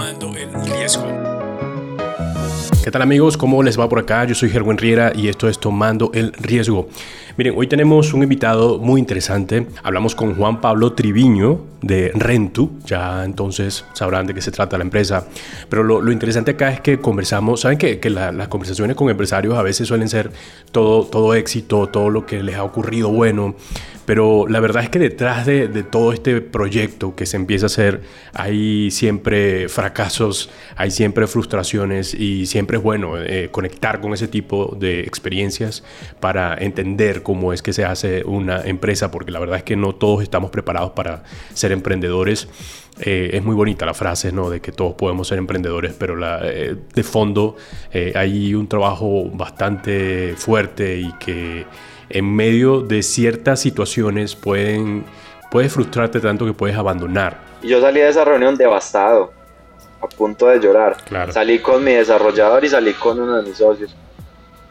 Tomando el Riesgo. ¿Qué tal amigos? ¿Cómo les va por acá? Yo soy Gerwin Riera y esto es Tomando el Riesgo. Miren, hoy tenemos un invitado muy interesante. Hablamos con Juan Pablo Triviño de Rentu. Ya entonces sabrán de qué se trata la empresa. Pero lo, interesante acá es que conversamos. ¿Saben que, que las conversaciones con empresarios a veces suelen ser todo, todo éxito, todo lo que les ha ocurrido bueno? Pero la verdad es que detrás de, todo este proyecto que se empieza a hacer hay siempre fracasos, hay siempre frustraciones y siempre es bueno eh, conectar con ese tipo de experiencias para entender cómo es que se hace una empresa, porque la verdad es que no todos estamos preparados para ser emprendedores. Eh, es muy bonita la frase, ¿no? De que todos podemos ser emprendedores, pero la, eh, de fondo hay un trabajo bastante fuerte y que en medio de ciertas situaciones pueden, puede frustrarte tanto que puedes abandonar. Yo salí de esa reunión devastado, a punto de llorar. Salí con mi desarrollador y salí con uno de mis socios.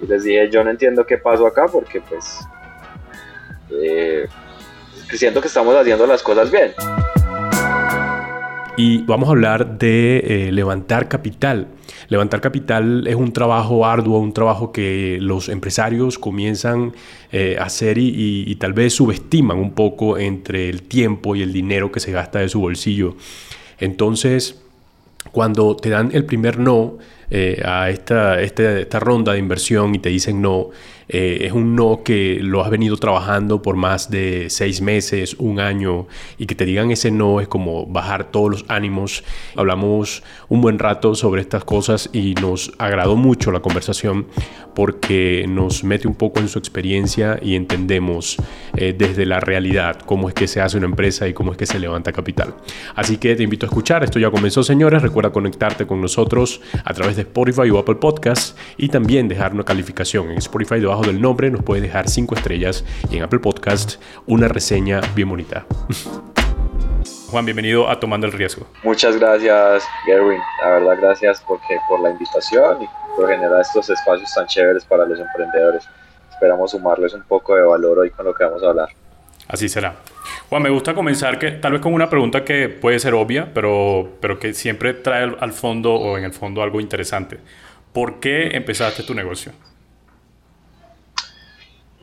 Y les dije, yo no entiendo qué pasó acá porque pues eh, siento que estamos haciendo las cosas bien. Y vamos a hablar de eh, levantar capital. Levantar capital es un trabajo arduo, un trabajo que los empresarios comienzan eh, a hacer y, tal vez subestiman un poco entre el tiempo y el dinero que se gasta de su bolsillo. Entonces, cuando te dan el primer no eh, a esta, esta, esta ronda de inversión y te dicen no, eh, es un no que lo has venido trabajando por más de seis meses, un año, y que te digan ese no es como bajar todos los ánimos. Hablamos un buen rato sobre estas cosas y nos agradó mucho la conversación porque nos mete un poco en su experiencia y entendemos eh, desde la realidad cómo es que se hace una empresa y cómo es que se levanta capital. Así que te invito a escuchar, esto ya comenzó señores, recuerda conectarte con nosotros a través de Spotify o Apple Podcasts y también dejar una calificación en Spotify debajo del nombre nos puede dejar 5 estrellas y en Apple Podcast una reseña bien bonita. Juan, bienvenido a Tomando el Riesgo. Muchas gracias, Gerwin. La verdad, gracias porque, por la invitación y por generar estos espacios tan chéveres para los emprendedores. Esperamos sumarles un poco de valor hoy con lo que vamos a hablar. Así será. Juan, me gusta comenzar que, tal vez con una pregunta que puede ser obvia, pero, pero que siempre trae al fondo o en el fondo algo interesante. ¿Por qué empezaste tu negocio?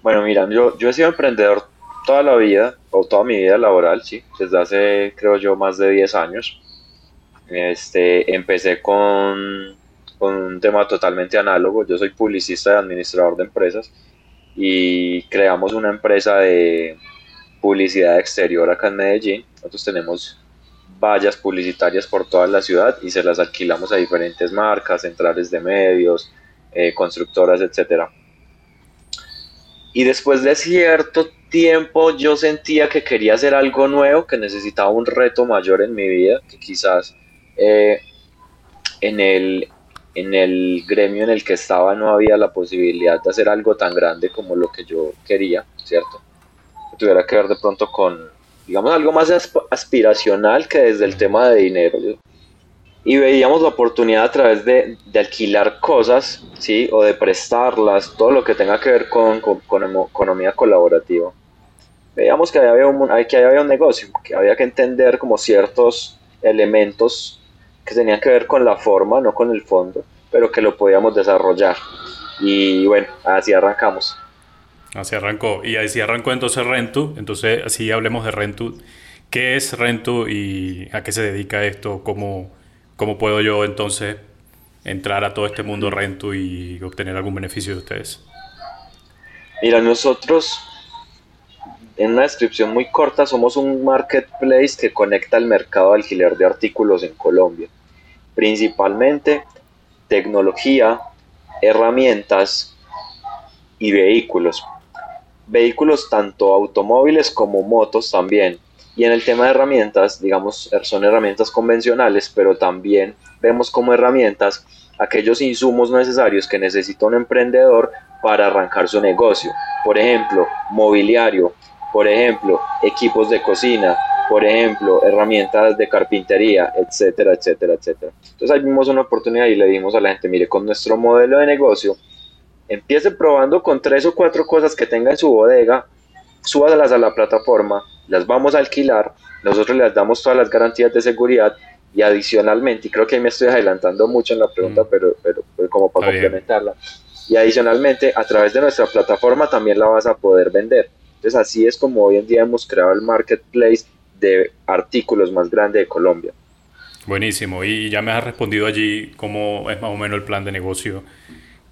Bueno, mira, yo, yo he sido emprendedor toda la vida, o toda mi vida laboral, sí, desde hace, creo yo, más de 10 años. Este, empecé con, con un tema totalmente análogo. Yo soy publicista y administrador de empresas y creamos una empresa de publicidad exterior acá en Medellín. Nosotros tenemos vallas publicitarias por toda la ciudad y se las alquilamos a diferentes marcas, centrales de medios, eh, constructoras, etcétera. Y después de cierto tiempo yo sentía que quería hacer algo nuevo, que necesitaba un reto mayor en mi vida, que quizás eh, en, el, en el gremio en el que estaba no había la posibilidad de hacer algo tan grande como lo que yo quería, ¿cierto? Que tuviera que ver de pronto con, digamos, algo más aspiracional que desde el tema de dinero y veíamos la oportunidad a través de, de, alquilar cosas, ¿sí? O de prestarlas, todo lo que tenga que ver con, con, economía colaborativa. Veíamos que había, un, que había un negocio, que había que entender como ciertos elementos que tenían que ver con la forma, no con el fondo, pero que lo podíamos desarrollar. Y bueno, así arrancamos. Así arrancó. Y así arrancó entonces Rentu. Entonces, así hablemos de Rentu. ¿Qué es Rentu y a qué se dedica esto? ¿Cómo, ¿Cómo puedo yo entonces entrar a todo este mundo rento y obtener algún beneficio de ustedes? Mira, nosotros, en una descripción muy corta, somos un marketplace que conecta el mercado de alquiler de artículos en Colombia. Principalmente tecnología, herramientas y vehículos. Vehículos tanto automóviles como motos también. Y en el tema de herramientas, digamos, son herramientas convencionales, pero también vemos como herramientas aquellos insumos necesarios que necesita un emprendedor para arrancar su negocio. Por ejemplo, mobiliario, por ejemplo, equipos de cocina, por ejemplo, herramientas de carpintería, etcétera, etcétera, etcétera. Entonces ahí vimos una oportunidad y le dimos a la gente, mire, con nuestro modelo de negocio, empiece probando con tres o cuatro cosas que tenga en su bodega, súbalas a la plataforma, las vamos a alquilar, nosotros les damos todas las garantías de seguridad y adicionalmente, y creo que ahí me estoy adelantando mucho en la pregunta, mm. pero, pero, como para complementarla, y adicionalmente a través de nuestra plataforma también la vas a poder vender. Entonces así es como hoy en día hemos creado el marketplace de artículos más grande de Colombia. Buenísimo, y ya me has respondido allí cómo es más o menos el plan de negocio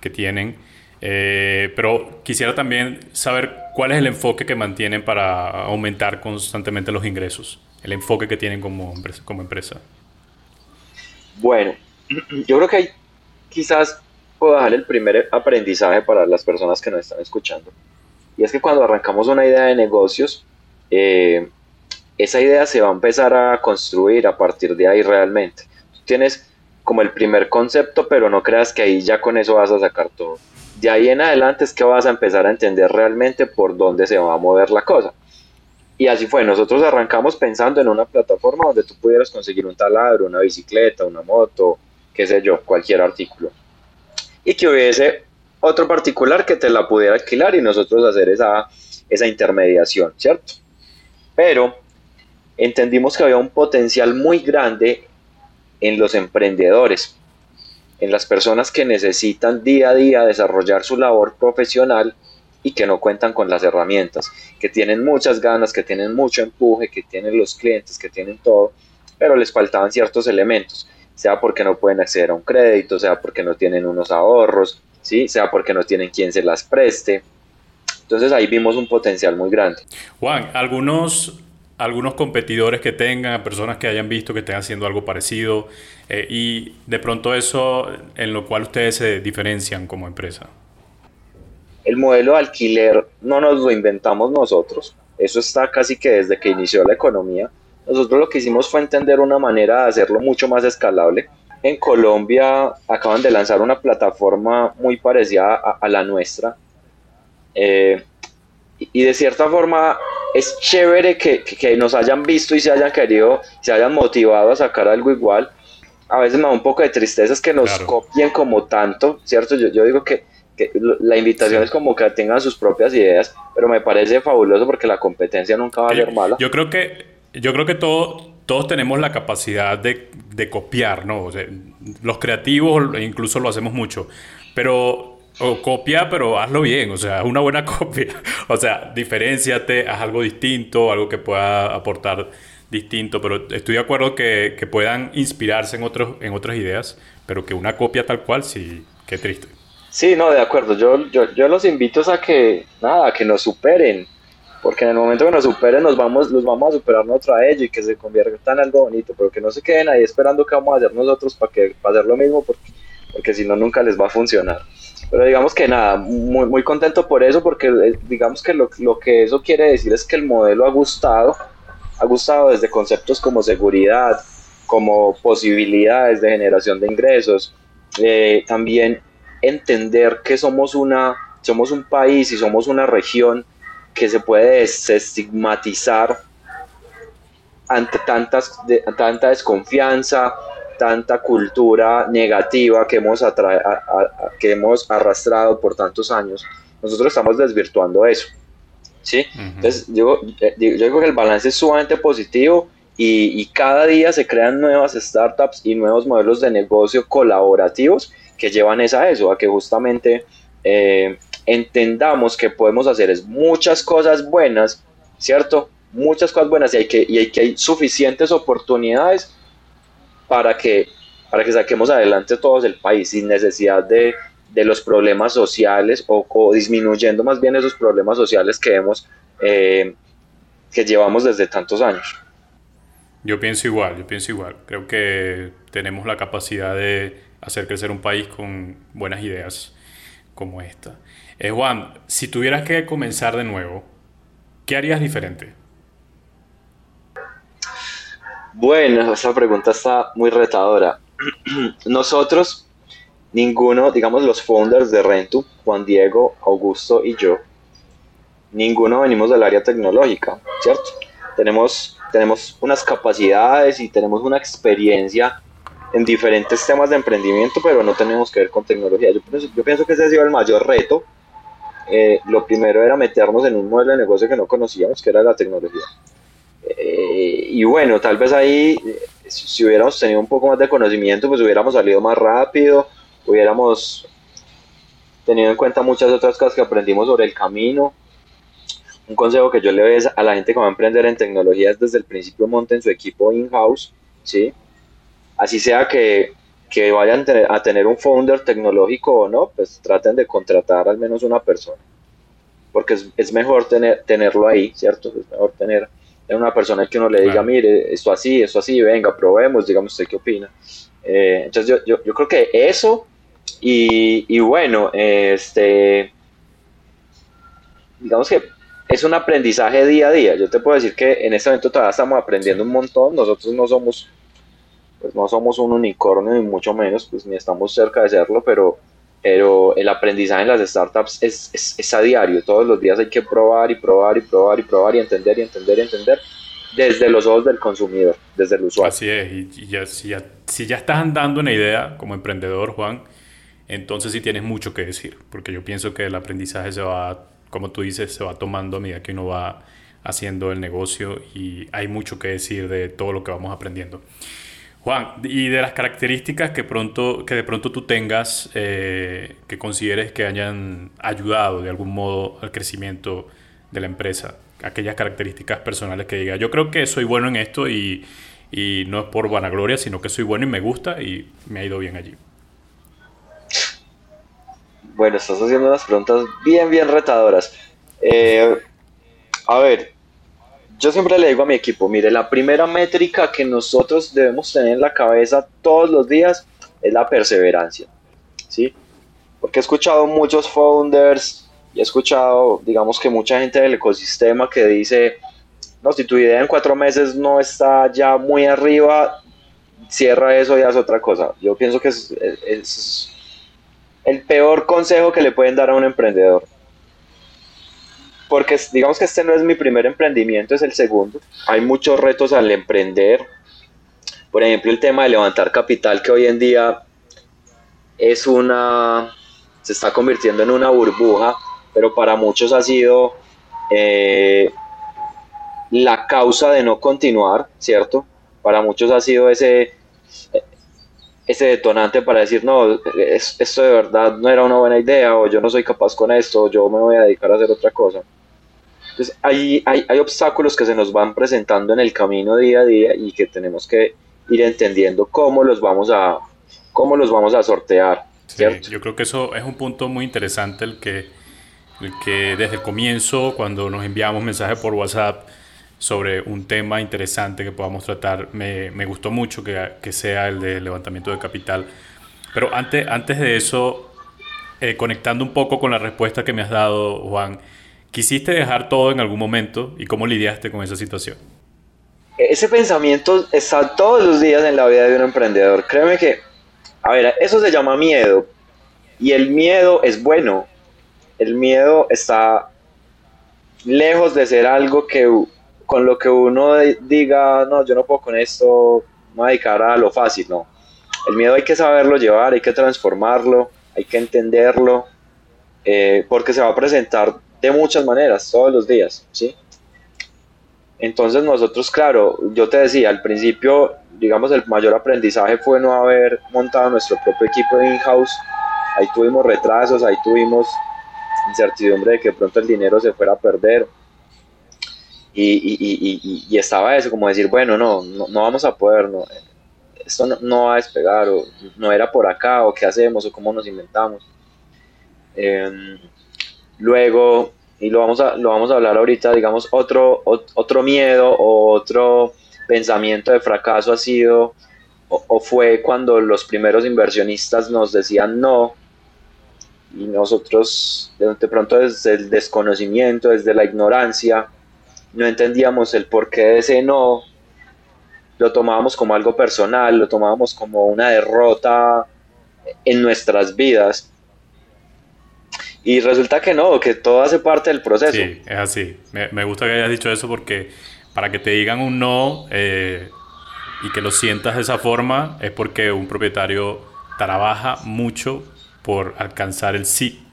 que tienen. Eh, pero quisiera también saber cuál es el enfoque que mantienen para aumentar constantemente los ingresos, el enfoque que tienen como empresa. Como empresa. Bueno, yo creo que hay quizás puedo dejar el primer aprendizaje para las personas que nos están escuchando. Y es que cuando arrancamos una idea de negocios, eh, esa idea se va a empezar a construir a partir de ahí realmente. tienes como el primer concepto, pero no creas que ahí ya con eso vas a sacar todo. De ahí en adelante es que vas a empezar a entender realmente por dónde se va a mover la cosa. Y así fue, nosotros arrancamos pensando en una plataforma donde tú pudieras conseguir un taladro, una bicicleta, una moto, qué sé yo, cualquier artículo. Y que hubiese otro particular que te la pudiera alquilar y nosotros hacer esa, esa intermediación, ¿cierto? Pero entendimos que había un potencial muy grande en los emprendedores, en las personas que necesitan día a día desarrollar su labor profesional y que no cuentan con las herramientas, que tienen muchas ganas, que tienen mucho empuje, que tienen los clientes, que tienen todo, pero les faltaban ciertos elementos, sea porque no pueden acceder a un crédito, sea porque no tienen unos ahorros, ¿sí? sea porque no tienen quien se las preste. Entonces ahí vimos un potencial muy grande. Juan, algunos algunos competidores que tengan, personas que hayan visto que estén haciendo algo parecido eh, y de pronto eso en lo cual ustedes se diferencian como empresa? El modelo de alquiler no nos lo inventamos nosotros, eso está casi que desde que inició la economía. Nosotros lo que hicimos fue entender una manera de hacerlo mucho más escalable. En Colombia acaban de lanzar una plataforma muy parecida a, la nuestra. Eh, y de cierta forma es chévere que, que, nos hayan visto y se hayan querido, se hayan motivado a sacar algo igual. A veces me da un poco de tristeza es que nos copien como tanto, ¿cierto? Yo, yo digo que, que la invitación es como que tengan sus propias ideas, pero me parece fabuloso porque la competencia nunca va a ser mala. Yo creo que, yo creo que todo, todos tenemos la capacidad de, de copiar, ¿no? O sea, los creativos incluso lo hacemos mucho, pero o copia, pero hazlo bien, o sea, una buena copia. O sea, diferenciate, haz algo distinto, algo que pueda aportar distinto, pero estoy de acuerdo que, que puedan inspirarse en, otros, en otras ideas, pero que una copia tal cual, sí, qué triste. Sí, no, de acuerdo. Yo, yo, yo los invito a que, nada, que nos superen, porque en el momento que nos superen nos vamos, los vamos a superar nosotros a ellos y que se convierta en algo bonito, pero que no se queden ahí esperando que vamos a hacer nosotros para, que, para hacer lo mismo, porque, porque si no, nunca les va a funcionar. Pero digamos que nada, muy, muy contento por eso, porque eh, digamos que lo, lo, que eso quiere decir es que el modelo ha gustado, ha gustado desde conceptos como seguridad, como posibilidades de generación de ingresos, eh, también entender que somos, una, somos un país y somos una región que se puede desestigmatizar ante tantas, de, tanta desconfianza, tanta cultura negativa que hemos, que hemos arrastrado por tantos años, nosotros estamos desvirtuando eso. ¿sí? Entonces, yo, eh, yo, digo que el balance es sumamente positivo y, y, cada día se crean nuevas startups y nuevos modelos de negocio colaborativos que llevan a eso, a que justamente eh, entendamos que podemos hacer es muchas cosas buenas, ¿cierto? Muchas cosas buenas y hay que, y hay, que hay suficientes oportunidades para que, para que saquemos adelante todos el país sin necesidad de, de los problemas sociales o, disminuyendo más bien esos problemas sociales que hemos eh, que llevamos desde tantos años. Yo pienso igual, yo pienso igual. Creo que tenemos la capacidad de hacer crecer un país con buenas ideas como esta. Eh, Juan, si tuvieras que comenzar de nuevo, ¿qué harías diferente? Bueno, esa pregunta está muy retadora. Nosotros, ninguno, digamos los founders de Rentu, Juan Diego, Augusto y yo, ninguno venimos del área tecnológica, ¿cierto? Tenemos, tenemos unas capacidades y tenemos una experiencia en diferentes temas de emprendimiento, pero no tenemos que ver con tecnología. Yo pienso, yo pienso que ese ha sido el mayor reto. Eh, lo primero era meternos en un modelo de negocio que no conocíamos, que era la tecnología. Eh, y bueno, tal vez ahí si hubiéramos tenido un poco más de conocimiento, pues hubiéramos salido más rápido, hubiéramos tenido en cuenta muchas otras cosas que aprendimos sobre el camino. Un consejo que yo le doy a la gente que va a emprender en tecnologías desde el principio monten su equipo in-house, ¿sí? Así sea que, que vayan a tener un founder tecnológico o no, pues traten de contratar al menos una persona. Porque es, es mejor tener, tenerlo ahí, ¿cierto? Es mejor tener una persona que uno le diga, mire, esto así, esto así, venga, probemos, digamos usted qué opina. Eh, entonces yo, yo, yo, creo que eso y, y, bueno, este, digamos que es un aprendizaje día a día. Yo te puedo decir que en este momento todavía estamos aprendiendo un montón. Nosotros no somos, pues no somos un unicornio ni mucho menos, pues ni estamos cerca de serlo, pero pero el aprendizaje en las startups es, es, es, a diario, todos los días hay que probar y probar y probar y probar y entender y entender y entender desde los ojos del consumidor, desde el usuario. Así es, y, ya, si, ya, si ya estás andando una idea como emprendedor, Juan, entonces sí tienes mucho que decir, porque yo pienso que el aprendizaje se va, como tú dices, se va tomando a medida que uno va haciendo el negocio y hay mucho que decir de todo lo que vamos aprendiendo. Juan, y de las características que, pronto, que de pronto tú tengas, eh, que consideres que hayan ayudado de algún modo al crecimiento de la empresa, aquellas características personales que diga, yo creo que soy bueno en esto y, y no es por vanagloria, sino que soy bueno y me gusta y me ha ido bien allí. Bueno, estás haciendo unas preguntas bien, bien retadoras. Eh, a ver, yo siempre le digo a mi equipo, mire, la primera métrica que nosotros debemos tener en la cabeza todos los días es la perseverancia, ¿sí? Porque he escuchado muchos founders y he escuchado, digamos que mucha gente del ecosistema que dice, no, si tu idea en cuatro meses no está ya muy arriba, cierra eso y haz otra cosa. Yo pienso que es, es el peor consejo que le pueden dar a un emprendedor porque digamos que este no es mi primer emprendimiento, es el segundo. Hay muchos retos al emprender. Por ejemplo, el tema de levantar capital que hoy en día es una, se está convirtiendo en una burbuja, pero para muchos ha sido eh, la causa de no continuar, ¿cierto? Para muchos ha sido ese, ese detonante para decir, no, esto de verdad no era una buena idea, o yo no soy capaz con esto, o yo me voy a dedicar a hacer otra cosa. Entonces hay, hay, hay, obstáculos que se nos van presentando en el camino día a día y que tenemos que ir entendiendo cómo los vamos a, cómo los vamos a sortear. yo creo que eso es un punto muy interesante el que, el que desde el comienzo, cuando nos enviamos mensajes por WhatsApp sobre un tema interesante que podamos tratar, me, me gustó mucho que, que, sea el de levantamiento de capital. Pero antes, antes de eso, eh, conectando un poco con la respuesta que me has dado, Juan, ¿Quisiste dejar todo en algún momento y cómo lidiaste con esa situación? Ese pensamiento está todos los días en la vida de un emprendedor. Créeme que, a ver, eso se llama miedo. Y el miedo es bueno. El miedo está lejos de ser algo que con lo que uno diga, no, yo no puedo con esto, me voy a a lo fácil, no. El miedo hay que saberlo llevar, hay que transformarlo, hay que entenderlo, eh, porque se va a presentar de muchas maneras, todos los días, ¿sí? Entonces nosotros, claro, yo te decía, al principio, digamos, el mayor aprendizaje fue no haber montado nuestro propio equipo in-house. Ahí tuvimos retrasos, ahí tuvimos incertidumbre de que pronto el dinero se fuera a perder. Y, y, y, y estaba eso, como decir, bueno, no, no, vamos a poder, no, esto no, va a despegar, o no era por acá, o qué hacemos, o cómo nos inventamos. Eh, Luego, y lo vamos a, lo vamos a hablar ahorita, digamos, otro, otro miedo o otro pensamiento de fracaso ha sido o, fue cuando los primeros inversionistas nos decían no y nosotros de, pronto desde el desconocimiento, desde la ignorancia, no entendíamos el porqué de ese no, lo tomábamos como algo personal, lo tomábamos como una derrota en nuestras vidas y resulta que no, que todo hace parte del proceso. Sí, es así. Me, gusta que hayas dicho eso porque para que te digan un no eh, y que lo sientas de esa forma es porque un propietario trabaja mucho por alcanzar el sí.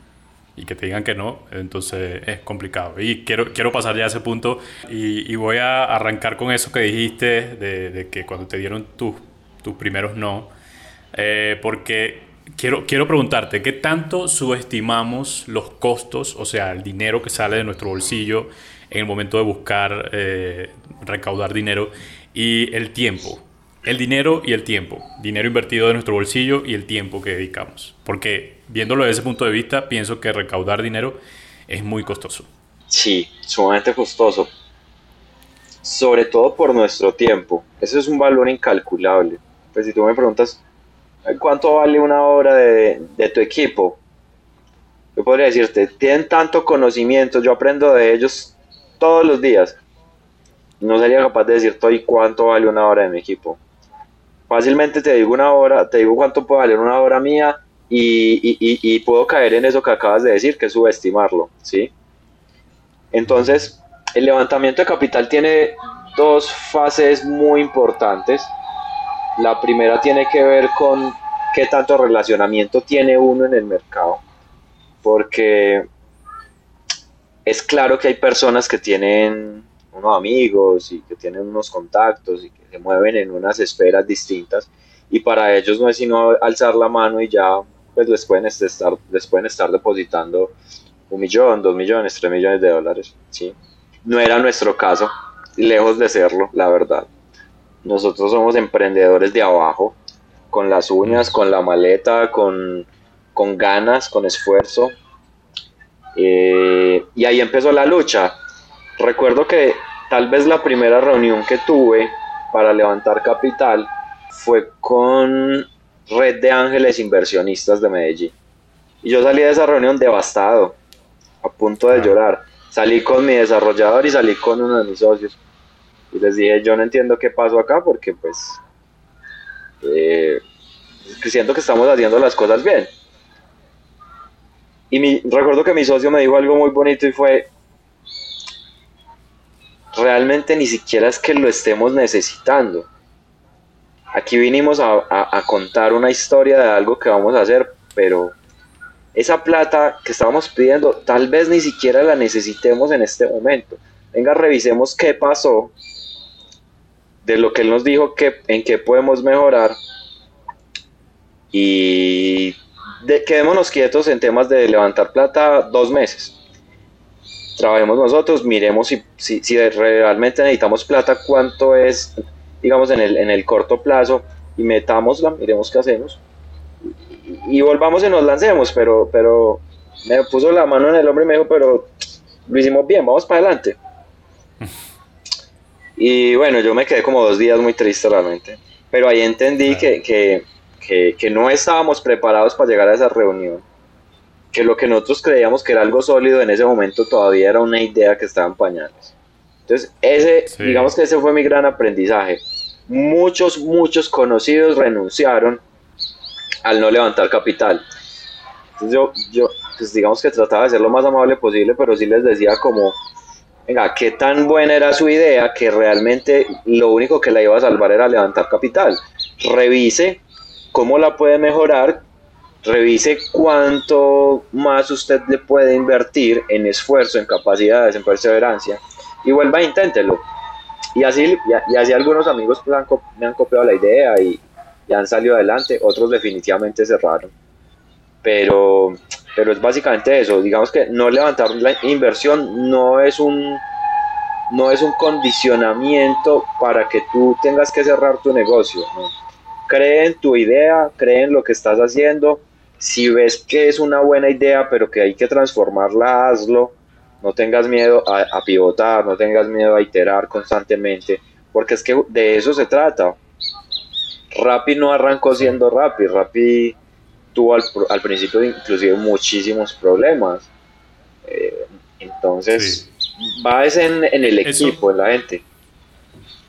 Y que te digan que no, entonces es complicado. Y quiero, quiero pasar ya a ese punto y, voy a arrancar con eso que dijiste de, que cuando te dieron tus, tus primeros no, eh, porque quiero, quiero preguntarte, ¿qué tanto subestimamos los costos, o sea, el dinero que sale de nuestro bolsillo en el momento de buscar eh, recaudar dinero y el tiempo? El dinero y el tiempo. Dinero invertido de nuestro bolsillo y el tiempo que dedicamos. Porque viéndolo desde ese punto de vista, pienso que recaudar dinero es muy costoso. Sí, sumamente costoso. Sobre todo por nuestro tiempo. Ese es un valor incalculable. Pues si tú me preguntas, ¿cuánto vale una hora de, de tu equipo? Yo podría decirte, tienen tanto conocimiento, yo aprendo de ellos todos los días. No sería capaz de decirte hoy cuánto vale una hora de mi equipo fácilmente te digo una hora, te digo cuánto puede valer una hora mía y, puedo caer en eso que acabas de decir, que es subestimarlo, ¿sí? Entonces, el levantamiento de capital tiene dos fases muy importantes. La primera tiene que ver con qué tanto relacionamiento tiene uno en el mercado, porque es claro que hay personas que tienen unos amigos y que tienen unos contactos y que se mueven en unas esferas distintas y para ellos no es sino alzar la mano y ya pues les pueden estar, les pueden estar depositando un millón, dos millones, tres millones de dólares, ¿sí? No era nuestro caso, lejos de serlo, la verdad. Nosotros somos emprendedores de abajo, con las uñas, con la maleta, con, con ganas, con esfuerzo. Eh, y ahí empezó la lucha. Recuerdo que tal vez la primera reunión que tuve para levantar capital fue con Red de Ángeles Inversionistas de Medellín. Y yo salí de esa reunión devastado, a punto de llorar. Salí con mi desarrollador y salí con uno de mis socios. Y les dije, yo no entiendo qué pasó acá porque pues eh, siento que estamos haciendo las cosas bien. Y mi, recuerdo que mi socio me dijo algo muy bonito y fue, realmente ni siquiera es que lo estemos necesitando. Aquí vinimos a, contar una historia de algo que vamos a hacer, pero esa plata que estábamos pidiendo tal vez ni siquiera la necesitemos en este momento. Venga, revisemos qué pasó, de lo que él nos dijo, que, en qué podemos mejorar y quedémonos quietos en temas de levantar plata dos meses trabajemos nosotros, miremos si, si, realmente necesitamos plata, cuánto es, digamos, en el, en el corto plazo, y metámosla, miremos qué hacemos, y, volvamos y nos lancemos, pero, pero me puso la mano en el hombro y me dijo, pero lo hicimos bien, vamos para adelante. Y bueno, yo me quedé como dos días muy triste realmente, pero ahí entendí que, que, que, que no estábamos preparados para llegar a esa reunión que lo que nosotros creíamos que era algo sólido en ese momento todavía era una idea que estaba en pañales. Entonces, ese, digamos que ese fue mi gran aprendizaje. Muchos, muchos conocidos renunciaron al no levantar capital. Entonces yo, yo pues digamos que trataba de ser lo más amable posible, pero sí les decía como, venga, qué tan buena era su idea que realmente lo único que la iba a salvar era levantar capital. Revise cómo la puede mejorar, revise cuánto más usted le puede invertir en esfuerzo, en capacidades, en perseverancia y vuelva a inténtelo. Y así, y, así algunos amigos me han copiado la idea y, y, han salido adelante, otros definitivamente cerraron. Pero, pero es básicamente eso, digamos que no levantar la inversión no es un no es un condicionamiento para que tú tengas que cerrar tu negocio. Cree en tu idea, cree en lo que estás haciendo, si ves que es una buena idea, pero que hay que transformarla, hazlo. No tengas miedo a, pivotar, no tengas miedo a iterar constantemente, porque es que de eso se trata. Rappi no arrancó siendo Rappi, Rappi tuvo al, principio inclusive muchísimos problemas. Eh, entonces, va en, en el equipo, en la gente.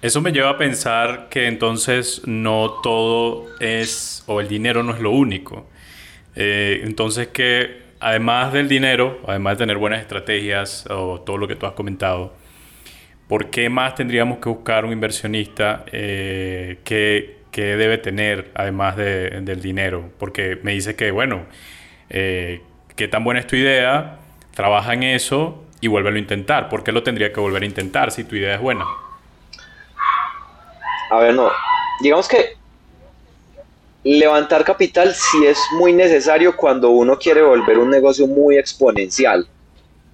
Eso me lleva a pensar que entonces no todo es, o el dinero no es lo único. Eh, entonces que además del dinero, además de tener buenas estrategias o todo lo que tú has comentado, ¿por qué más tendríamos que buscar un inversionista eh, que, debe tener además del dinero? Porque me dice que, bueno, eh, qué tan buena es tu idea, trabaja en eso y vuélvelo a intentar. ¿Por qué lo tendría que volver a intentar si tu idea es buena? A ver, no. Digamos que levantar capital sí es muy necesario cuando uno quiere volver un negocio muy exponencial.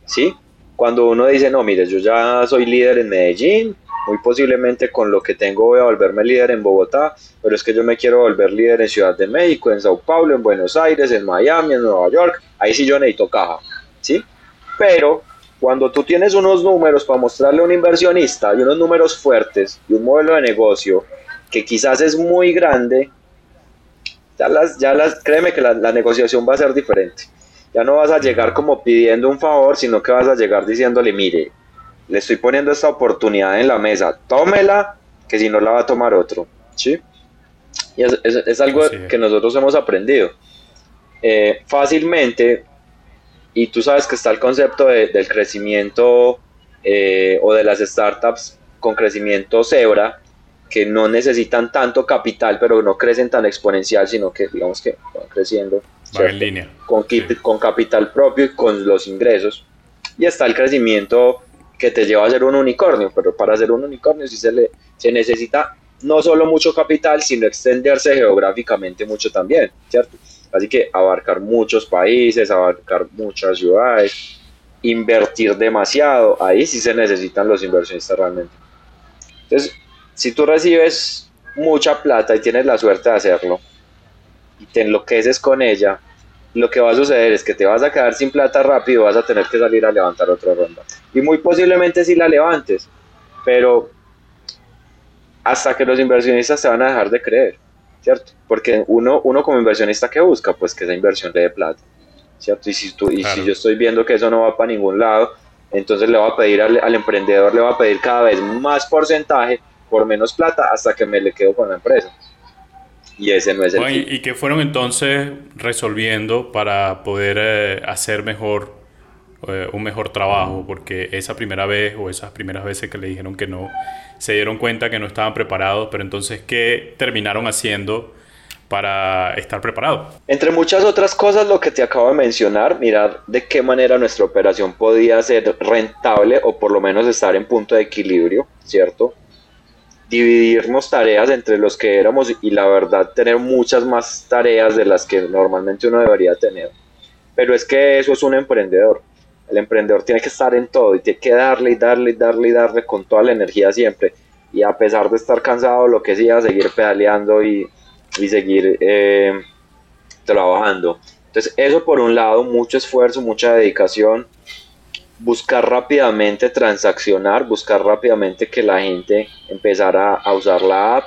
¿Sí? Cuando uno dice, no, mire, yo ya soy líder en Medellín, muy posiblemente con lo que tengo voy a volverme líder en Bogotá, pero es que yo me quiero volver líder en Ciudad de México, en Sao Paulo, en Buenos Aires, en Miami, en Nueva York, ahí sí yo necesito caja, ¿sí? Pero cuando tú tienes unos números para mostrarle a un inversionista y unos números fuertes y un modelo de negocio que quizás es muy grande, ya las, ya las, créeme que la, la negociación va a ser diferente. Ya no vas a llegar como pidiendo un favor, sino que vas a llegar diciéndole, mire, le estoy poniendo esta oportunidad en la mesa, tómela, que si no la va a tomar otro, ¿sí? Y es, es, es algo que nosotros hemos aprendido. Eh, fácilmente, y tú sabes que está el concepto de, del crecimiento eh, o de las startups con crecimiento cebra, que no necesitan tanto capital, pero no crecen tan exponencial, sino que digamos que van creciendo en línea. Con, sí. con capital propio y con los ingresos. Y está el crecimiento que te lleva a ser un unicornio, pero para ser un unicornio sí se, le, se necesita no solo mucho capital, sino extenderse geográficamente mucho también, ¿cierto? Así que abarcar muchos países, abarcar muchas ciudades, invertir demasiado, ahí sí se necesitan los inversionistas realmente. Entonces, si tú recibes mucha plata y tienes la suerte de hacerlo, y te enloqueces con ella, lo que va a suceder es que te vas a quedar sin plata rápido, vas a tener que salir a levantar otra ronda. Y muy posiblemente sí la levantes, pero hasta que los inversionistas te van a dejar de creer, ¿cierto? Porque uno, uno como inversionista que busca, pues que esa inversión le dé plata, ¿cierto? Y si, tú, y claro. si yo estoy viendo que eso no va para ningún lado, entonces le va a pedir al, al emprendedor, le va a pedir cada vez más porcentaje por menos plata hasta que me le quedo con la empresa. Y ese no es el bueno, ¿Y qué fueron entonces resolviendo para poder eh, hacer mejor eh, un mejor trabajo? Porque esa primera vez o esas primeras veces que le dijeron que no, se dieron cuenta que no estaban preparados, pero entonces, ¿qué terminaron haciendo para estar preparados? Entre muchas otras cosas, lo que te acabo de mencionar, mirar de qué manera nuestra operación podía ser rentable o por lo menos estar en punto de equilibrio, ¿cierto? Dividirnos tareas entre los que éramos y la verdad tener muchas más tareas de las que normalmente uno debería tener. Pero es que eso es un emprendedor. El emprendedor tiene que estar en todo y tiene que darle y darle y darle y darle con toda la energía siempre. Y a pesar de estar cansado, lo que sea, seguir pedaleando y, y seguir eh, trabajando. Entonces eso por un lado, mucho esfuerzo, mucha dedicación buscar rápidamente transaccionar, buscar rápidamente que la gente empezara a usar la app,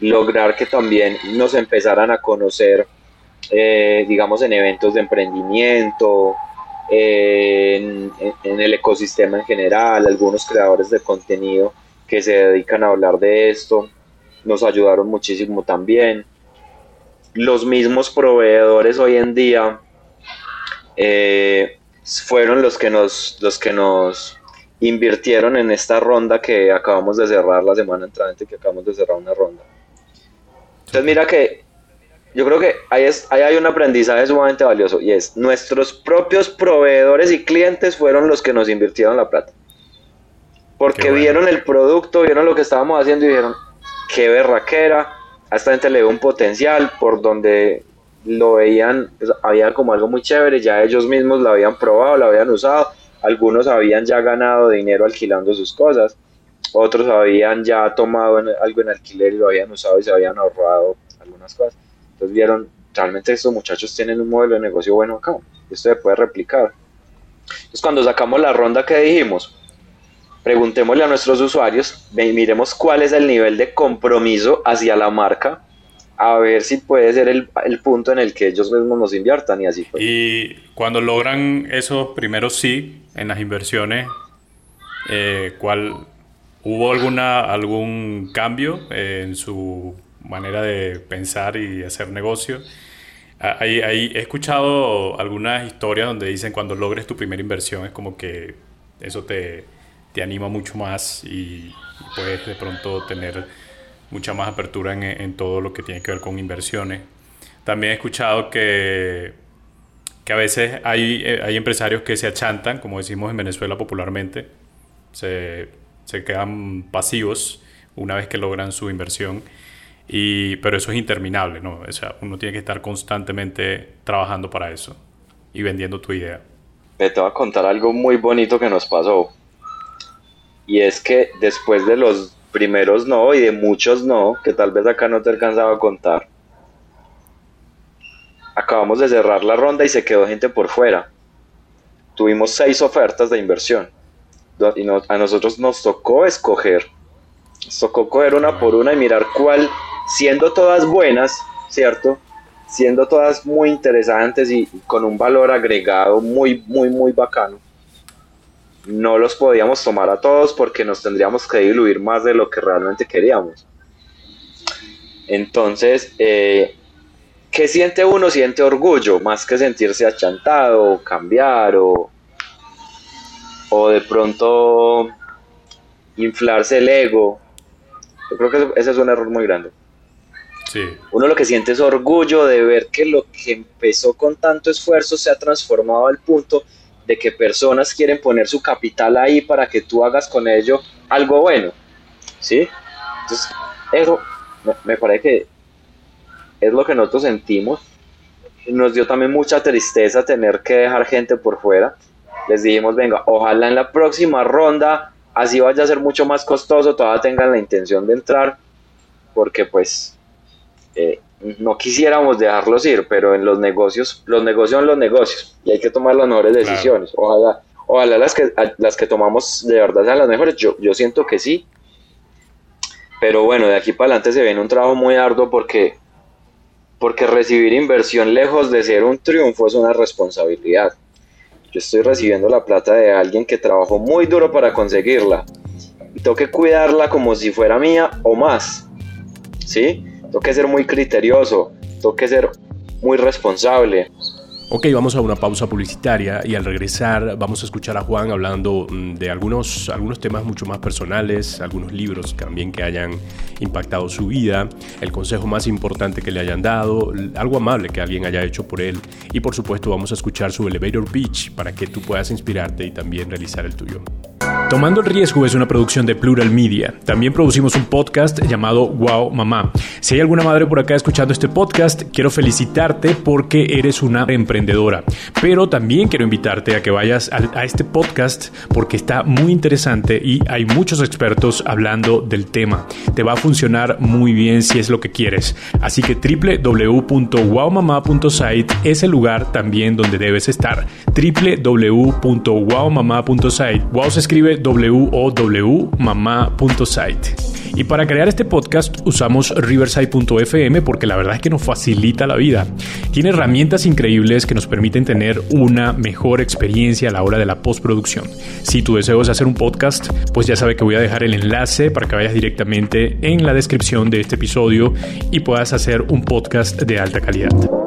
lograr que también nos empezaran a conocer, eh, digamos, en eventos de emprendimiento, eh, en, en, el ecosistema en general, algunos creadores de contenido que se dedican a hablar de esto, nos ayudaron muchísimo también. Los mismos proveedores hoy en día eh, fueron los que nos, los que nos invirtieron en esta ronda que acabamos de cerrar la semana entrante, que acabamos de cerrar una ronda. Entonces mira que yo creo que ahí, es, ahí hay un aprendizaje sumamente valioso y es nuestros propios proveedores y clientes fueron los que nos invirtieron la plata. Porque bueno. vieron el producto, vieron lo que estábamos haciendo y dijeron, qué berraquera, a esta gente le dio un potencial por donde lo veían, pues, había como algo muy chévere, ya ellos mismos lo habían probado, lo habían usado, algunos habían ya ganado dinero alquilando sus cosas, otros habían ya tomado en, algo en alquiler y lo habían usado y se habían ahorrado algunas cosas. Entonces vieron, realmente estos muchachos tienen un modelo de negocio bueno acá, esto se puede replicar. Entonces cuando sacamos la ronda que dijimos, preguntémosle a nuestros usuarios, miremos cuál es el nivel de compromiso hacia la marca a ver si puede ser el, el, punto en el que ellos mismos nos inviertan y así fue. Y cuando logran esos primeros sí en las inversiones, eh, ¿cuál, ¿hubo alguna, algún cambio eh, en su manera de pensar y hacer negocio? Ahí, ahí, he escuchado algunas historias donde dicen cuando logres tu primera inversión es como que eso te, te anima mucho más y puedes de pronto tener mucha más apertura en, en, todo lo que tiene que ver con inversiones. También he escuchado que que a veces hay, eh, hay empresarios que se achantan, como decimos en Venezuela popularmente, se, se quedan pasivos una vez que logran su inversión. Y, pero eso es interminable, ¿no? O sea, uno tiene que estar constantemente trabajando para eso y vendiendo tu idea. Te voy a contar algo muy bonito que nos pasó. Y es que después de los primeros no y de muchos no, que tal vez acá no te alcanzaba a contar, acabamos de cerrar la ronda y se quedó gente por fuera. Tuvimos seis ofertas de inversión. Y a nosotros nos tocó escoger. Nos tocó coger una por una y mirar cuál, siendo todas buenas, ¿cierto? Siendo todas muy interesantes y con un valor agregado muy, muy, muy bacano. No los podíamos tomar a todos porque nos tendríamos que diluir más de lo que realmente queríamos. Entonces, eh, ¿qué siente uno? Siente orgullo, más que sentirse achantado, cambiar o, o de pronto inflarse el ego. Yo creo que ese es un error muy grande. Sí. Uno lo que siente es orgullo de ver que lo que empezó con tanto esfuerzo se ha transformado al punto de que personas quieren poner su capital ahí para que tú hagas con ello algo bueno. ¿Sí? Entonces, eso me parece que es lo que nosotros sentimos. Nos dio también mucha tristeza tener que dejar gente por fuera. Les dijimos, venga, ojalá en la próxima ronda, así vaya a ser mucho más costoso, todavía tengan la intención de entrar, porque pues eh, no quisiéramos dejarlos ir, pero en los negocios, los negocios son los negocios y hay que tomar las mejores decisiones. Ojalá, ojalá las que, las que tomamos de verdad sean las mejores. Yo, yo siento que sí. Pero bueno, de aquí para adelante se viene un trabajo muy arduo porque porque recibir inversión lejos de ser un triunfo es una responsabilidad. Yo estoy recibiendo la plata de alguien que trabajó muy duro para conseguirla y tengo que cuidarla como si fuera mía o más. ¿Sí? Tengo que ser muy criterioso, tengo que ser muy responsable. Ok, vamos a una pausa publicitaria y al regresar vamos a escuchar a Juan hablando mm, de algunos, algunos temas mucho más personales, algunos libros también que hayan impactado su vida, el consejo más importante que le hayan dado, algo amable que alguien haya hecho por él y por supuesto vamos a escuchar su elevator pitch para que tú puedas inspirarte y también realizar el tuyo. Tomando el Riesgo es una producción de Plural Media. También producimos un podcast llamado Wow Mamá. Si hay alguna madre por acá escuchando este podcast, quiero felicitarte porque eres una emprendedora. Pero también quiero invitarte a que vayas a, este podcast porque está muy interesante y hay muchos expertos hablando del tema. Te va a funcionar muy bien si es lo que quieres. Así que www.wowmama.site es el lugar también donde debes estar. www.wowmama.site. Wow se escribe www.mamá.site. Y para crear este podcast usamos riverside.fm porque la verdad es que nos facilita la vida. Tiene herramientas increíbles que nos permiten tener una mejor experiencia a la hora de la postproducción. Si tu deseo es hacer un podcast, pues ya sabe que voy a dejar el enlace para que vayas directamente en la descripción de este episodio y puedas hacer un podcast de alta calidad.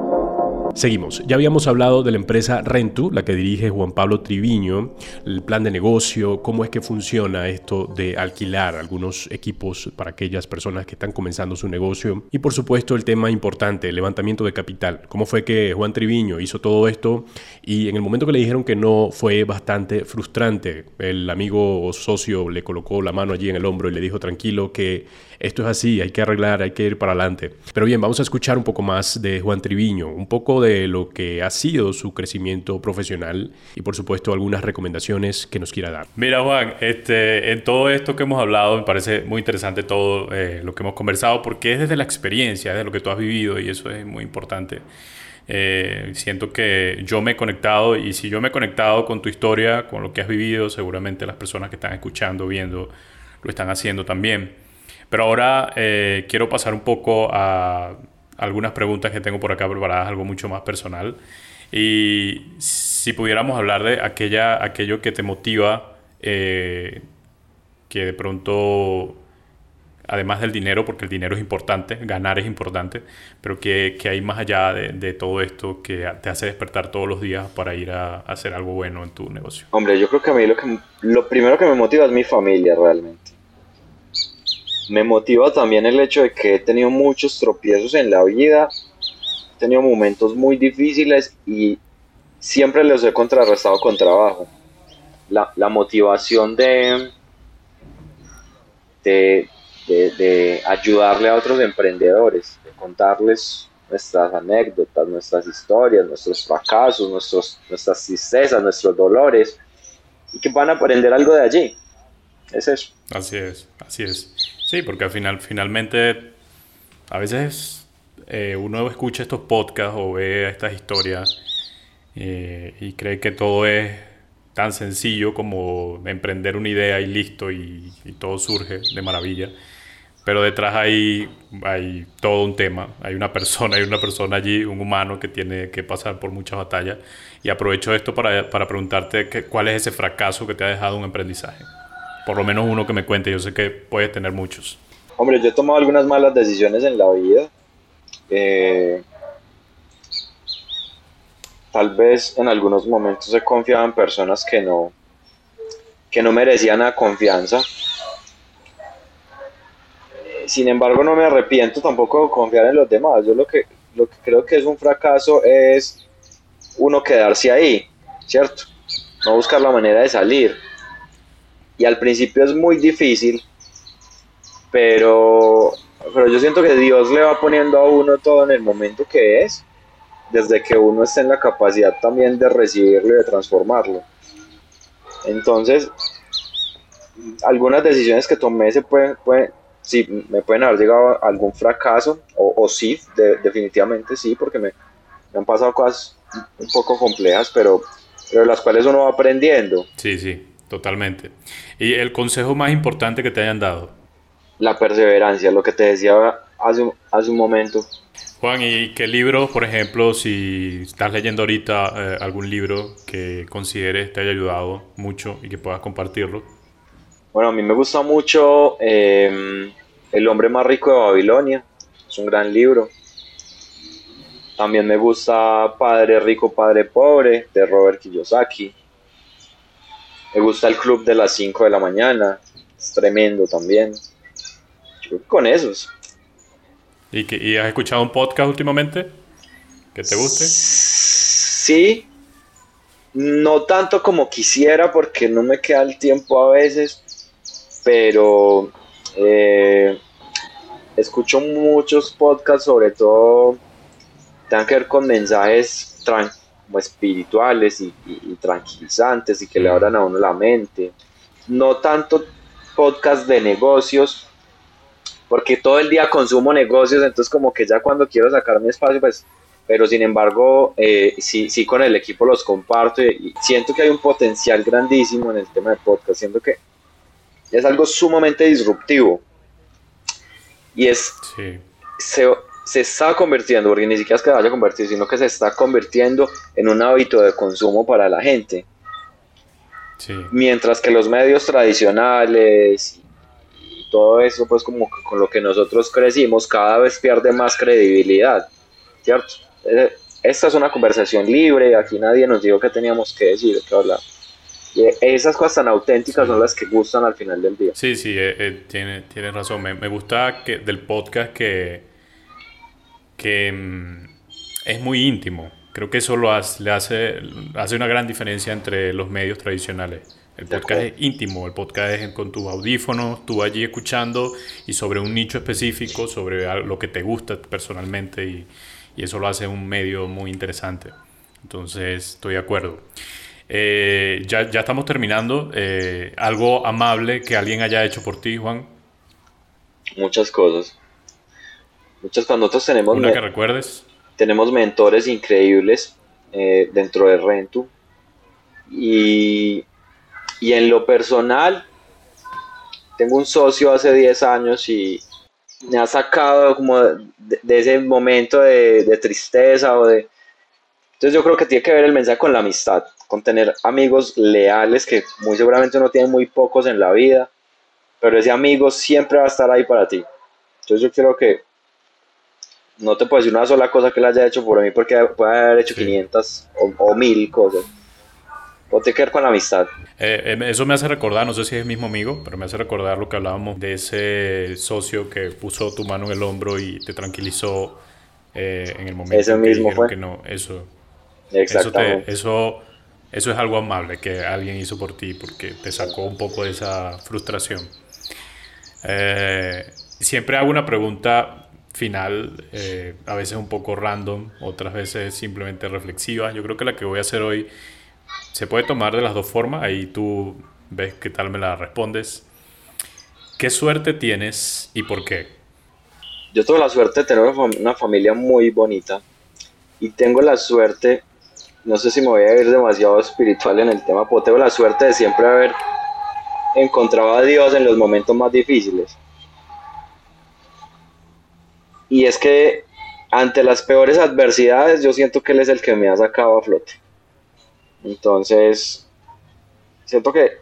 Seguimos. Ya habíamos hablado de la empresa Rentu, la que dirige Juan Pablo Triviño, el plan de negocio, cómo es que funciona esto de alquilar algunos equipos para aquellas personas que están comenzando su negocio y por supuesto el tema importante, el levantamiento de capital. Cómo fue que Juan Triviño hizo todo esto y en el momento que le dijeron que no fue bastante frustrante. El amigo o socio le colocó la mano allí en el hombro y le dijo tranquilo que esto es así, hay que arreglar, hay que ir para adelante. Pero bien, vamos a escuchar un poco más de Juan Triviño, un poco de lo que ha sido su crecimiento profesional y por supuesto algunas recomendaciones que nos quiera dar. Mira Juan, este, en todo esto que hemos hablado me parece muy interesante todo eh, lo que hemos conversado porque es desde la experiencia, desde lo que tú has vivido y eso es muy importante. Eh, siento que yo me he conectado y si yo me he conectado con tu historia, con lo que has vivido, seguramente las personas que están escuchando, viendo, lo están haciendo también. Pero ahora eh, quiero pasar un poco a algunas preguntas que tengo por acá preparadas, algo mucho más personal. Y si pudiéramos hablar de aquella, aquello que te motiva, eh, que de pronto, además del dinero, porque el dinero es importante, ganar es importante, pero que, que hay más allá de, todo esto que te hace despertar todos los días para ir a, hacer algo bueno en tu negocio. Hombre, yo creo que a mí lo primero que me motiva es mi familia realmente me motiva también el hecho de que he tenido muchos tropiezos en la vida, he tenido momentos muy difíciles y siempre los he contrarrestado con trabajo. La, motivación de, de, de, ayudarle a otros emprendedores, de contarles nuestras anécdotas, nuestras historias, nuestros fracasos, nuestros, nuestras tristezas, nuestros dolores, y que van a aprender algo de allí. Es eso. Así es, así es. Sí, porque al final, finalmente, a veces eh, uno escucha estos podcasts o ve estas historias eh, y cree que todo es tan sencillo como emprender una idea y listo y, todo surge de maravilla. Pero detrás hay, hay todo un tema, hay una persona, hay una persona allí, un humano que tiene que pasar por muchas batallas. Y aprovecho esto para, para preguntarte que, cuál es ese fracaso que te ha dejado un aprendizaje. Por lo menos uno que me cuente, yo sé que puedes tener muchos. Hombre, yo he tomado algunas malas decisiones en la vida. Eh, tal vez en algunos momentos he confiado en personas que no, que no merecían la confianza. Sin embargo, no me arrepiento tampoco de confiar en los demás. Yo lo que, lo que creo que es un fracaso es uno quedarse ahí, ¿cierto? No buscar la manera de salir. Y al principio es muy difícil, pero, pero yo siento que Dios le va poniendo a uno todo en el momento que es desde que uno esté en la capacidad también de recibirlo y de transformarlo. Entonces, algunas decisiones que tomé se pueden, pueden sí, me pueden haber llegado a algún fracaso, o, o sí, definitivamente sí, porque me, me, han pasado cosas un poco complejas, pero, pero las cuales uno va aprendiendo. Sí, sí, totalmente. ¿Y el consejo más importante que te hayan dado? La perseverancia, lo que te decía hace, hace un momento, Juan, ¿y qué libro, por ejemplo, si estás leyendo ahorita eh, algún libro que consideres te haya ayudado mucho y que puedas compartirlo? Bueno, a mí me gusta mucho em, El hombre más rico de Babilonia, es un gran libro. También me gusta Padre rico, Padre pobre, de Robert Kiyosaki. Me gusta El club de las 5 de la mañana, es tremendo también. Yo creo que con esos. ¿Y, que, has escuchado un podcast últimamente que te guste? Sí, no tanto como quisiera porque no me queda el tiempo a veces, pero eh, escucho muchos podcasts, sobre todo tengan que ver con mensajes como espirituales y, tranquilizantes y que le abran a uno la mente. No tanto podcasts de negocios, porque todo el día consumo negocios, entonces como que ya cuando quiero sacar mi espacio, pues, pero sin embargo, eh, sí, sí con el equipo los comparto y, siento que hay un potencial grandísimo en el tema de podcast, siento que es algo sumamente disruptivo. Y es, se, se está convirtiendo, porque ni siquiera es que vaya a convertir, sino que se está convirtiendo en un hábito de consumo para la gente. Mientras que los medios tradicionales todo eso, pues como con lo que nosotros crecimos, cada vez pierde más credibilidad, ¿cierto? Eh, esta es una conversación libre, aquí nadie nos dijo que teníamos que decir, que hablar. Y esas cosas tan auténticas son las que gustan al final del día. Sí, sí, eh, eh, tiene, tienes razón. Me, me, gusta que, del podcast que, que mm, es muy íntimo. Creo que eso lo hace, le hace, hace una gran diferencia entre los medios tradicionales. El podcast es íntimo, el podcast es con tus audífonos, tú allí escuchando y sobre un nicho específico, sobre lo que te gusta personalmente y, eso lo hace un medio muy interesante. Entonces, estoy de acuerdo. Eh, ya, ya, estamos terminando. Eh, ¿Algo amable que alguien haya hecho por ti, Juan? Muchas cosas. Muchas cosas. Nosotros tenemos... ¿Una que recuerdes? Tenemos mentores increíbles eh, dentro de Rentu. Y y en lo personal, tengo un socio hace 10 años y me ha sacado como de, ese momento de, tristeza o de... Entonces yo creo que tiene que ver el mensaje con la amistad, con tener amigos leales que muy seguramente uno tiene muy pocos en la vida, pero ese amigo siempre va a estar ahí para ti. Entonces yo creo que no te puedo decir una sola cosa que él haya hecho por mí porque puede haber hecho 500 o, o 1000 cosas. O te quedar con la amistad. Eh, em, eso me hace recordar, no sé si es el mismo amigo, pero me hace recordar lo que hablábamos de ese socio que puso tu mano en el hombro y te tranquilizó eh, en el momento ese mismo que, fue. que no. Eso, Exactamente. Eso, eso, es algo amable que alguien hizo por ti porque te sacó un poco de esa frustración. Eh, siempre hago una pregunta final, eh, a veces un poco random, otras veces simplemente reflexiva. Yo creo que la que voy a hacer hoy se puede tomar de las dos formas, ahí tú ves qué tal me la respondes. ¿Qué suerte tienes y por qué? Yo tengo la suerte de tener una familia muy bonita y tengo la suerte, no sé si me voy a ir demasiado espiritual en el tema, pero tengo la suerte de siempre haber encontrado a Dios en los momentos más difíciles. Y es que ante las peores adversidades yo siento que Él es el que me ha sacado a flote. Entonces, siento que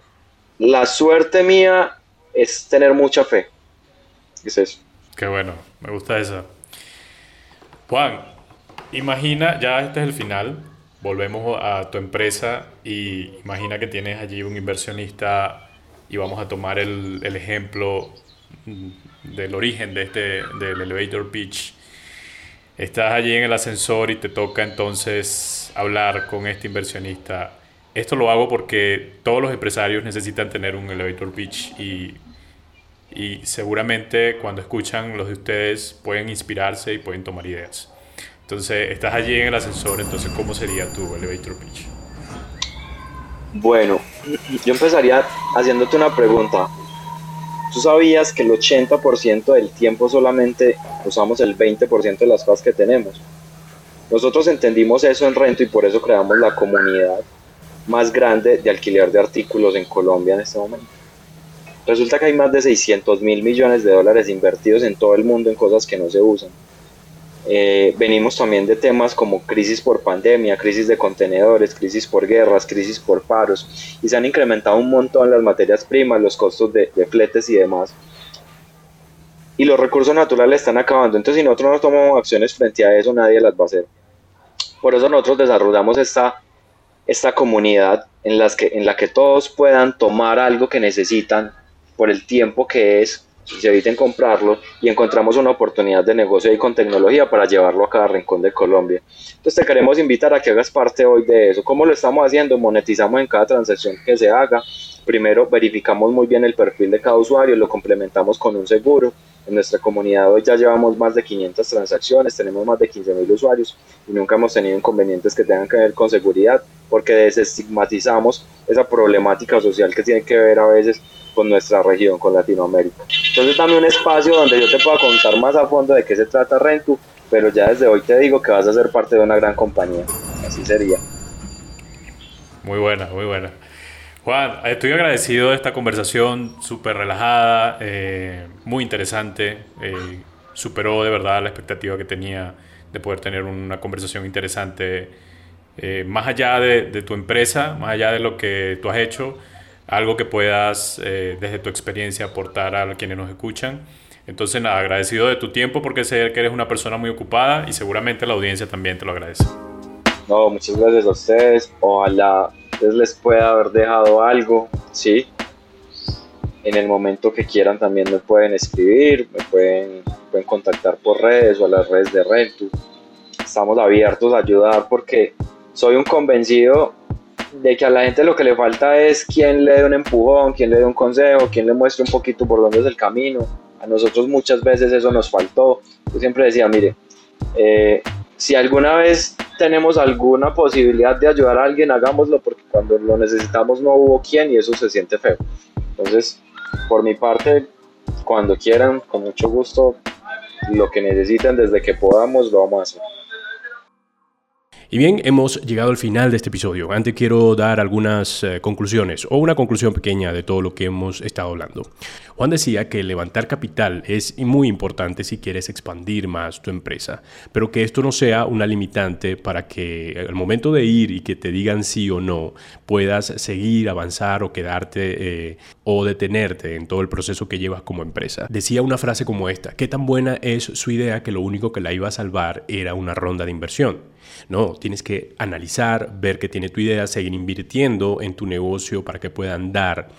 la suerte mía es tener mucha fe. Es eso. Qué bueno, me gusta eso. Juan, imagina, ya este es el final, volvemos a tu empresa y imagina que tienes allí un inversionista y vamos a tomar el, el ejemplo del origen de este, del elevator pitch. Estás allí en el ascensor y te toca entonces hablar con este inversionista. Esto lo hago porque todos los empresarios necesitan tener un elevator pitch y, y seguramente cuando escuchan los de ustedes pueden inspirarse y pueden tomar ideas. Entonces, estás allí en el ascensor, entonces, ¿cómo sería tu elevator pitch? Bueno, yo empezaría haciéndote una pregunta. ¿Tú sabías que el 80% del tiempo solamente usamos el 20% de las cosas que tenemos? Nosotros entendimos eso en Rento y por eso creamos la comunidad más grande de alquiler de artículos en Colombia en este momento. Resulta que hay más de 600 mil millones de dólares invertidos en todo el mundo en cosas que no se usan. Eh, venimos también de temas como crisis por pandemia, crisis de contenedores, crisis por guerras, crisis por paros, y se han incrementado un montón las materias primas, los costos de, fletes y demás. Y los recursos naturales están acabando, entonces si nosotros no tomamos acciones frente a eso, nadie las va a hacer. Por eso nosotros desarrollamos esta, esta comunidad en, las que, en la que todos puedan tomar algo que necesitan por el tiempo que es y se eviten comprarlo y encontramos una oportunidad de negocio ahí con tecnología para llevarlo a cada rincón de Colombia. Entonces te queremos invitar a que hagas parte hoy de eso. ¿Cómo lo estamos haciendo? Monetizamos en cada transacción que se haga. Primero verificamos muy bien el perfil de cada usuario, lo complementamos con un seguro. En nuestra comunidad hoy ya llevamos más de 500 transacciones, tenemos más de 15.000 usuarios y nunca hemos tenido inconvenientes que tengan que ver con seguridad porque desestigmatizamos esa problemática social que tiene que ver a veces con nuestra región, con Latinoamérica. Entonces dame un espacio donde yo te pueda contar más a fondo de qué se trata Rentu, pero ya desde hoy te digo que vas a ser parte de una gran compañía. Así sería. Muy buena, muy buena. Juan, estoy agradecido de esta conversación súper relajada, eh, muy interesante. Eh, superó de verdad la expectativa que tenía de poder tener una conversación interesante, eh, más allá de, de, tu empresa, más allá de lo que tú has hecho algo que puedas eh, desde tu experiencia aportar a quienes nos escuchan. Entonces, nada, agradecido de tu tiempo porque sé que eres una persona muy ocupada y seguramente la audiencia también te lo agradece. No, muchas gracias a ustedes. Ojalá les pueda haber dejado algo, ¿sí? En el momento que quieran también me pueden escribir, me pueden, pueden contactar por redes o a las redes de Rentu. Estamos abiertos a ayudar porque soy un convencido de que a la gente lo que le falta es quien le dé un empujón, quien le dé un consejo, quien le muestre un poquito por dónde es el camino. A nosotros muchas veces eso nos faltó. Yo siempre decía, mire, eh, si alguna vez tenemos alguna posibilidad de ayudar a alguien, hagámoslo porque cuando lo necesitamos no hubo quien y eso se siente feo. Entonces, por mi parte, cuando quieran, con mucho gusto, lo que necesiten desde que podamos, lo vamos a hacer. Y bien, hemos llegado al final de este episodio. Antes quiero dar algunas eh, conclusiones o una conclusión pequeña de todo lo que hemos estado hablando. Juan decía que levantar capital es muy importante si quieres expandir más tu empresa, pero que esto no sea una limitante para que al momento de ir y que te digan sí o no, puedas seguir, avanzar o quedarte eh, o detenerte en todo el proceso que llevas como empresa. Decía una frase como esta, ¿qué tan buena es su idea que lo único que la iba a salvar era una ronda de inversión? No, tienes que analizar, ver qué tiene tu idea, seguir invirtiendo en tu negocio para que pueda andar.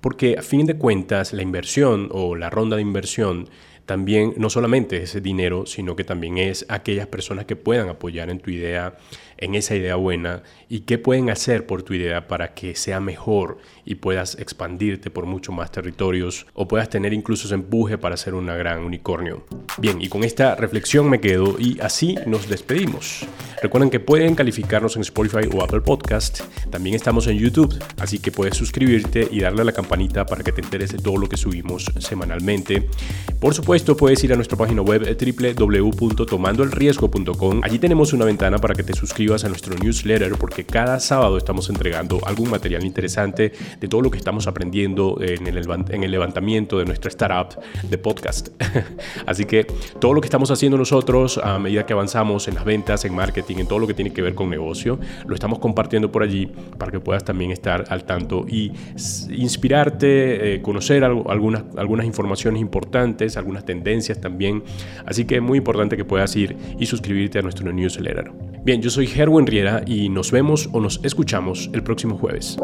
Porque a fin de cuentas la inversión o la ronda de inversión también no solamente ese dinero, sino que también es aquellas personas que puedan apoyar en tu idea, en esa idea buena y qué pueden hacer por tu idea para que sea mejor y puedas expandirte por mucho más territorios o puedas tener incluso ese empuje para ser una gran unicornio. Bien, y con esta reflexión me quedo y así nos despedimos. Recuerden que pueden calificarnos en Spotify o Apple Podcast. También estamos en YouTube, así que puedes suscribirte y darle a la campanita para que te enteres de todo lo que subimos semanalmente. Por supuesto, puedes ir a nuestra página web www.tomandoelriesgo.com. Allí tenemos una ventana para que te suscribas a nuestro newsletter porque cada sábado estamos entregando algún material interesante de todo lo que estamos aprendiendo en el, en el levantamiento de nuestra startup de podcast. así que todo lo que estamos haciendo nosotros a medida que avanzamos en las ventas, en marketing, en todo lo que tiene que ver con negocio. Lo estamos compartiendo por allí para que puedas también estar al tanto y inspirarte, eh, conocer algunas, algunas informaciones importantes, algunas tendencias también. Así que es muy importante que puedas ir y suscribirte a nuestro newsletter. Bien, yo soy Herwin Riera y nos vemos o nos escuchamos el próximo jueves.